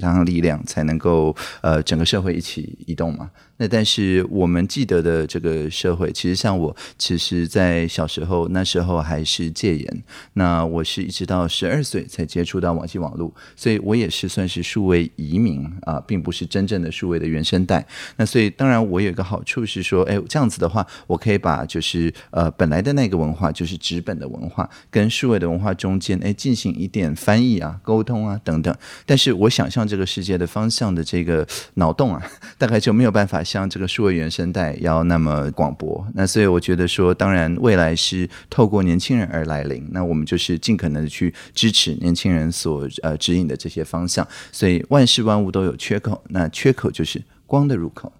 S2: 加上力量，才能够呃整个社会一起移动嘛。那但是我们记得的这个社会，其实像我，其实，在小时候那时候还是戒严，那我是一直到十二岁才接触到网际网络，所以我也是算是数位移民啊，并不是真正的数位的原生代。那所以当然我有一个好处是说，哎，这样子的话，我可以把就是呃本来的那个文化，就是纸本的文化，跟数位的文化中间，哎，进行一点翻译啊、沟通啊等等。但是我想象这个世界的方向的这个脑洞啊，大概就没有办法。像这个数位原声带要那么广博，那所以我觉得说，当然未来是透过年轻人而来临，那我们就是尽可能的去支持年轻人所呃指引的这些方向。所以万事万物都有缺口，那缺口就是光的入口。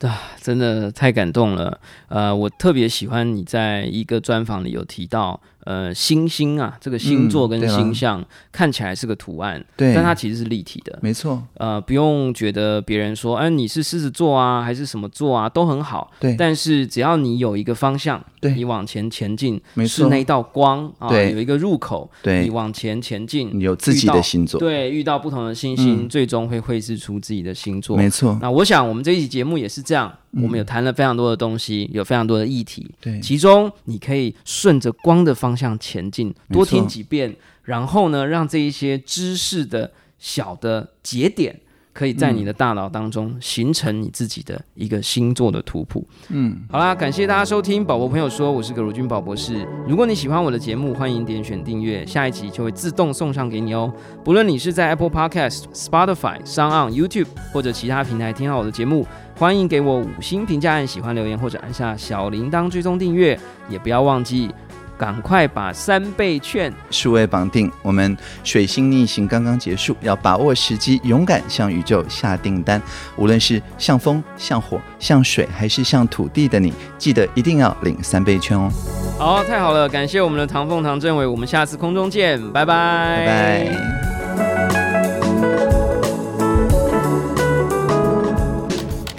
S3: 啊，真的太感动了。呃，我特别喜欢你在一个专访里有提到。呃，星星啊，这个星座跟星象看起来是个图案，
S2: 对，
S3: 但它其实是立体的，
S2: 没错。
S3: 呃，不用觉得别人说，哎，你是狮子座啊，还是什么座啊，都很好。
S2: 对，
S3: 但是只要你有一个方向，
S2: 对，
S3: 你往前前进，
S2: 没错，
S3: 是那一道光
S2: 啊，对，
S3: 有一个入口，
S2: 对，
S3: 你往前前进，
S2: 你有自己的星座，
S3: 对，遇到不同的星星，最终会绘制出自己的星座，
S2: 没错。
S3: 那我想，我们这一期节目也是这样，我们有谈了非常多的东西，有非常多的议题，
S2: 对，
S3: 其中你可以顺着光的方向前进。多听几遍，然后呢，让这一些知识的小的节点，可以在你的大脑当中形成你自己的一个星座的图谱。嗯，好啦，感谢大家收听宝宝朋友说，我是葛如君宝博士。如果你喜欢我的节目，欢迎点选订阅，下一集就会自动送上给你哦。不论你是在 Apple Podcast、Spotify、s o n YouTube 或者其他平台听到我的节目，欢迎给我五星评价，按喜欢留言或者按下小铃铛追踪订阅，也不要忘记。赶快把三倍券
S2: 数位绑定，我们水星逆行刚刚结束，要把握时机，勇敢向宇宙下订单。无论是像风、像火、像水，还是像土地的你，记得一定要领三倍券哦。
S3: 好，太好了，感谢我们的唐凤唐政委，我们下次空中见，拜拜，
S2: 拜拜。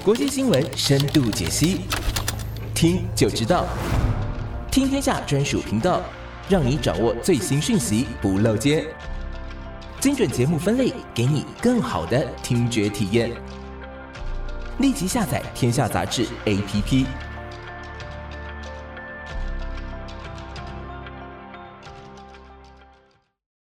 S1: 国际新闻深度解析，听就知道。听天下专属频道，让你掌握最新讯息不漏接。精准节目分类，给你更好的听觉体验。立即下载天下杂志 APP。